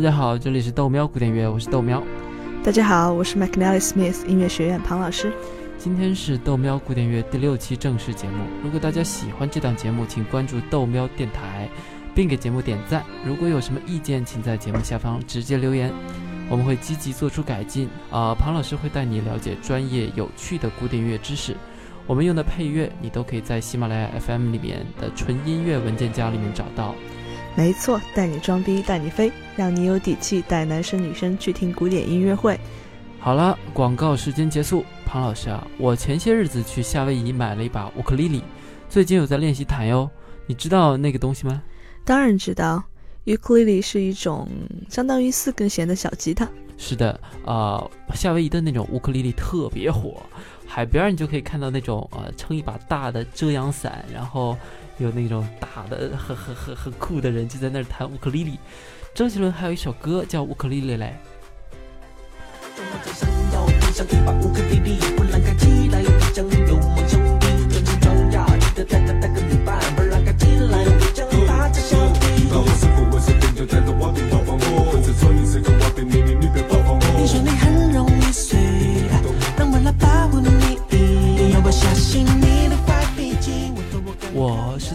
大家好，这里是豆喵古典乐，我是豆喵。大家好，我是 McNally Smith 音乐学院庞老师。今天是豆喵古典乐第六期正式节目。如果大家喜欢这档节目，请关注豆喵电台，并给节目点赞。如果有什么意见，请在节目下方直接留言，我们会积极做出改进。啊，庞老师会带你了解专业有趣的古典乐知识。我们用的配乐，你都可以在喜马拉雅 FM 里面的纯音乐文件夹里面找到。没错，带你装逼带你飞，让你有底气带男生女生去听古典音乐会。好了，广告时间结束。庞老师啊，我前些日子去夏威夷买了一把乌克丽丽，最近有在练习弹哟。你知道那个东西吗？当然知道，乌克丽丽是一种相当于四根弦的小吉他。是的，啊，夏威夷的那种乌克丽丽特别火，海边你就可以看到那种呃撑一把大的遮阳伞，然后有那种大的很很很很酷的人就在那儿弹乌克丽丽。周杰伦还有一首歌叫《乌克丽丽》嘞。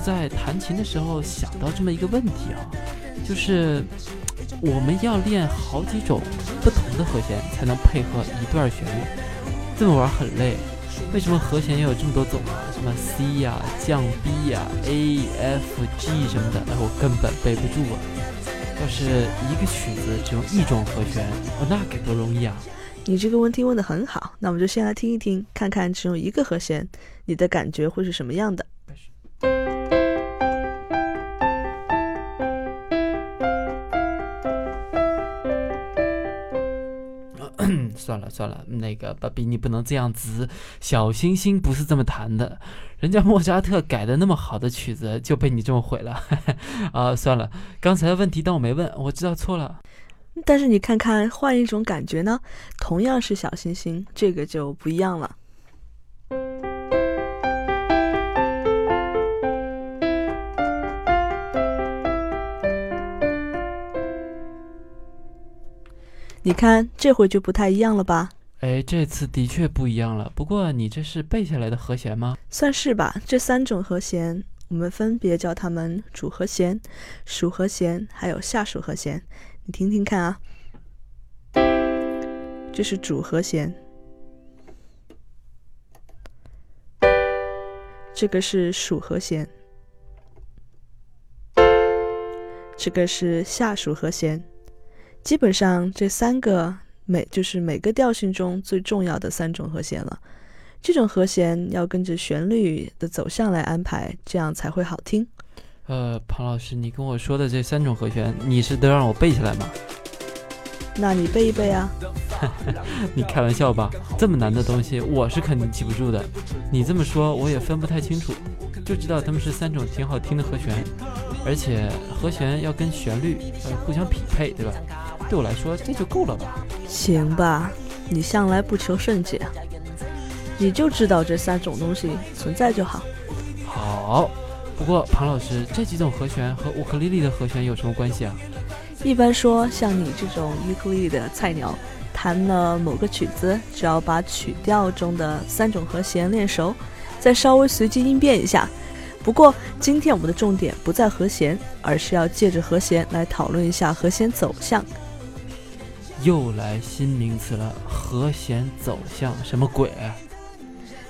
在弹琴的时候想到这么一个问题啊，就是我们要练好几种不同的和弦才能配合一段旋律，这么玩很累。为什么和弦要有这么多种啊？什么 C 呀、降 B 呀、A、F、G 什么的，哎，我根本背不住啊。要是一个曲子只用一种和弦，哦，那该多容易啊！你这个问题问得很好，那我们就先来听一听，看看只用一个和弦，你的感觉会是什么样的。算了算了，那个芭比，你不能这样子。小星星不是这么弹的，人家莫扎特改的那么好的曲子就被你这么毁了。啊，算了，刚才的问题当我没问，我知道错了。但是你看看，换一种感觉呢？同样是小星星，这个就不一样了。你看，这回就不太一样了吧？哎，这次的确不一样了。不过你这是背下来的和弦吗？算是吧。这三种和弦，我们分别叫它们主和弦、属和弦，还有下属和弦。你听听看啊，这是主和弦，这个是属和弦，这个是下属和弦。基本上这三个每就是每个调性中最重要的三种和弦了。这种和弦要跟着旋律的走向来安排，这样才会好听。呃，庞老师，你跟我说的这三种和弦，你是都让我背下来吗？那你背一背啊。你开玩笑吧？这么难的东西，我是肯定记不住的。你这么说，我也分不太清楚，就知道他们是三种挺好听的和弦，而且和弦要跟旋律呃互相匹配，对吧？对我来说，这就够了吧？行吧，你向来不求甚解，你就知道这三种东西存在就好。好，不过庞老师，这几种和弦和乌克丽丽的和弦有什么关系啊？一般说，像你这种乌克丽丽的菜鸟，弹了某个曲子，只要把曲调中的三种和弦练熟，再稍微随机应变一下。不过，今天我们的重点不在和弦，而是要借着和弦来讨论一下和弦走向。又来新名词了，和弦走向什么鬼？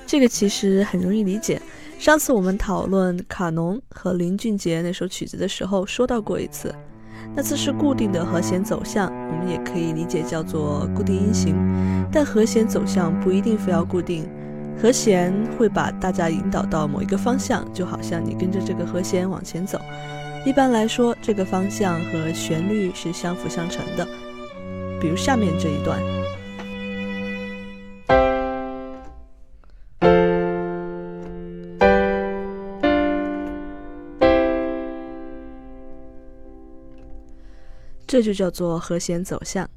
这个其实很容易理解。上次我们讨论卡农和林俊杰那首曲子的时候，说到过一次。那次是固定的和弦走向，我们也可以理解叫做固定音型。但和弦走向不一定非要固定，和弦会把大家引导到某一个方向，就好像你跟着这个和弦往前走。一般来说，这个方向和旋律是相辅相成的。比如下面这一段，这就叫做和弦走向。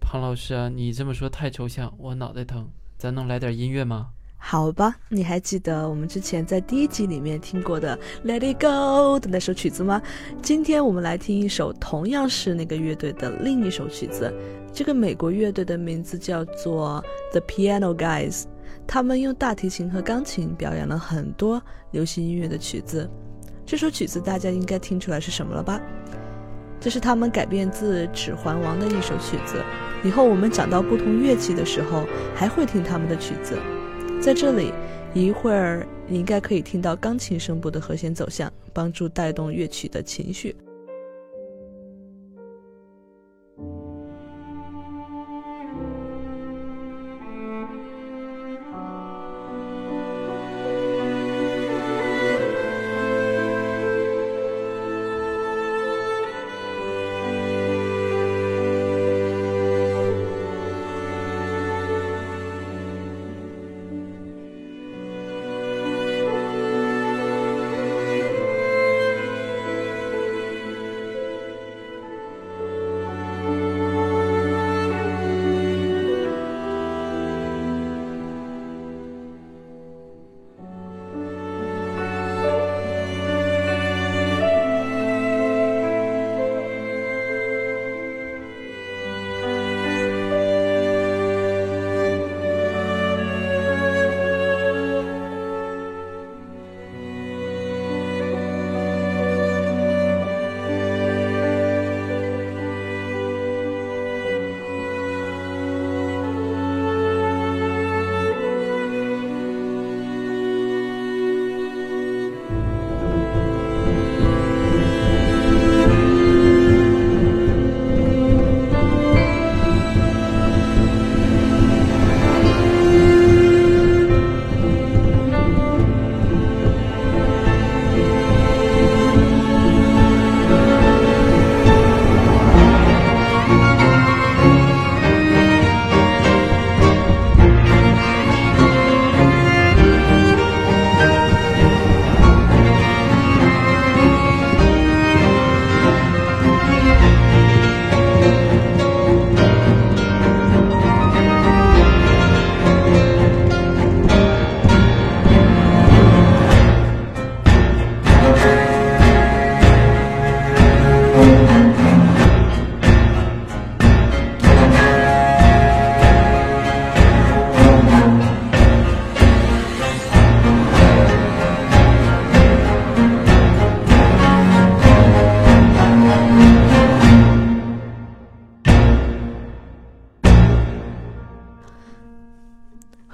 庞老师啊，你这么说太抽象，我脑袋疼。咱能来点音乐吗？好吧，你还记得我们之前在第一集里面听过的《Let It Go》的那首曲子吗？今天我们来听一首同样是那个乐队的另一首曲子。这个美国乐队的名字叫做 The Piano Guys，他们用大提琴和钢琴表演了很多流行音乐的曲子。这首曲子大家应该听出来是什么了吧？这是他们改编自《指环王》的一首曲子。以后我们讲到不同乐器的时候，还会听他们的曲子。在这里，一会儿你应该可以听到钢琴声部的和弦走向，帮助带动乐曲的情绪。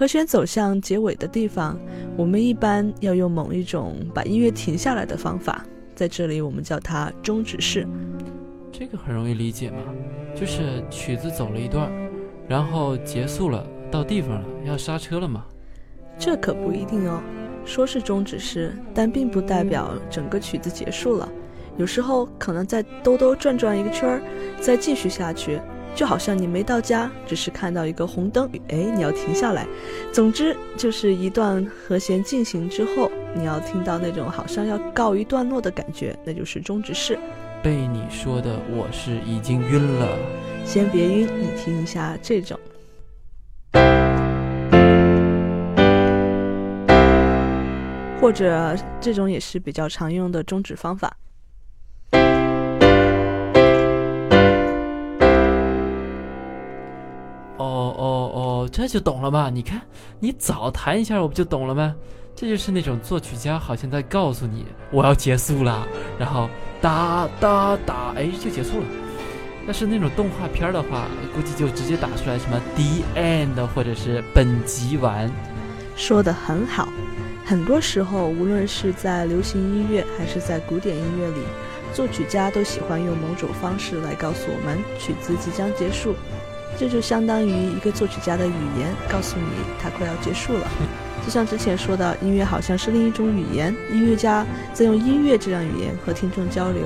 和弦走向结尾的地方，我们一般要用某一种把音乐停下来的方法，在这里我们叫它终止式。这个很容易理解嘛，就是曲子走了一段，然后结束了，到地方了，要刹车了嘛。这可不一定哦，说是终止式，但并不代表整个曲子结束了，有时候可能再兜兜转转一个圈儿，再继续下去。就好像你没到家，只是看到一个红灯，哎，你要停下来。总之，就是一段和弦进行之后，你要听到那种好像要告一段落的感觉，那就是终止式。被你说的，我是已经晕了。先别晕，你听一下这种，或者这种也是比较常用的终止方法。哦哦哦这就懂了吧？你看，你早弹一下，我不就懂了吗？这就是那种作曲家好像在告诉你，我要结束了，然后哒哒哒，哎，就结束了。要是那种动画片的话，估计就直接打出来什么 “the end” 或者是“本集完”。说的很好。很多时候，无论是在流行音乐还是在古典音乐里，作曲家都喜欢用某种方式来告诉我们曲子即将结束。这就相当于一个作曲家的语言，告诉你他快要结束了。就像之前说的，音乐好像是另一种语言，音乐家在用音乐这样语言和听众交流。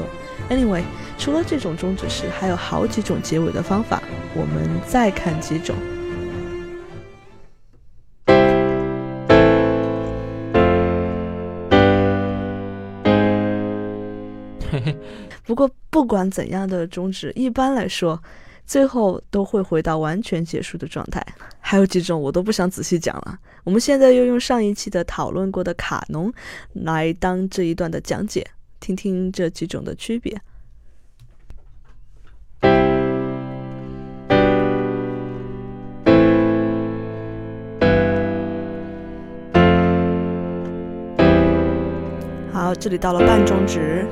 Anyway，除了这种终止式，还有好几种结尾的方法，我们再看几种。不过不管怎样的终止，一般来说。最后都会回到完全结束的状态。还有几种我都不想仔细讲了。我们现在又用上一期的讨论过的卡农来当这一段的讲解，听听这几种的区别。好，这里到了半中指。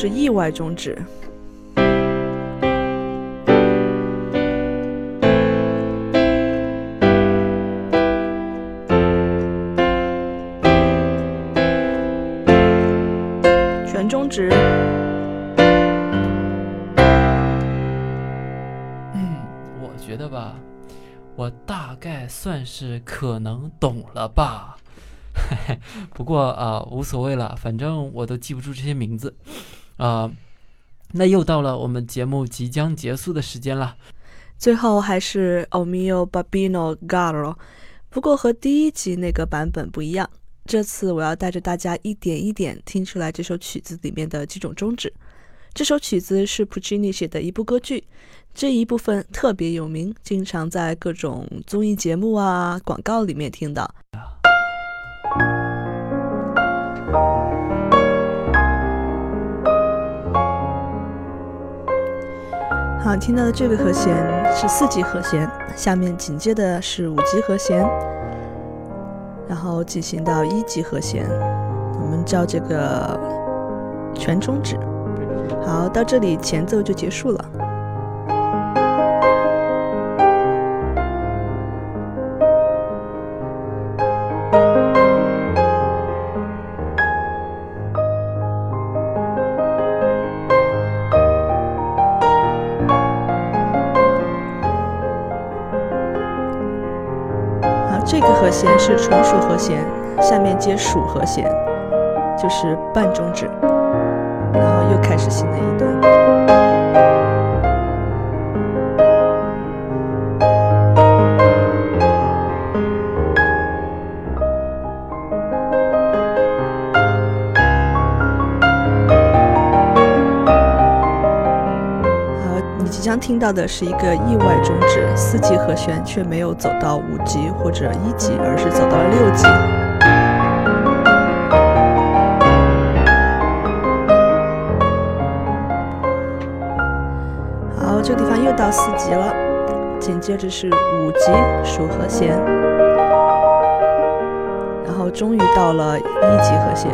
是意外终止。全中指。嗯，我觉得吧，我大概算是可能懂了吧。不过啊，无所谓了，反正我都记不住这些名字啊。那又到了我们节目即将结束的时间了。最后还是 O mio babino Garo，不过和第一集那个版本不一样。这次我要带着大家一点一点听出来这首曲子里面的几种中指。这首曲子是 Puccini 写的一部歌剧，这一部分特别有名，经常在各种综艺节目啊、广告里面听到。好，听到的这个和弦是四级和弦，下面紧接的是五级和弦，然后进行到一级和弦，我们叫这个全终止。好，到这里前奏就结束了。弦是纯属和弦，下面接属和弦，就是半中指，然后又开始新的一段。听到的是一个意外中指，四级和弦却没有走到五级或者一级，而是走到了六级。好，这个地方又到四级了，紧接着是五级属和弦，然后终于到了一级和弦，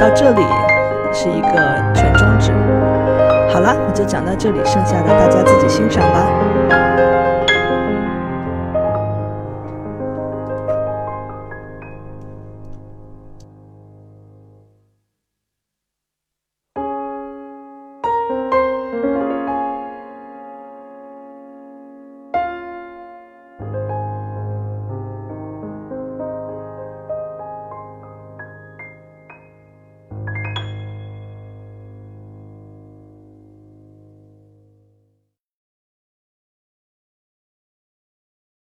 到这里是一个全中指。好了，我就讲到这里，剩下的大家自己欣赏吧。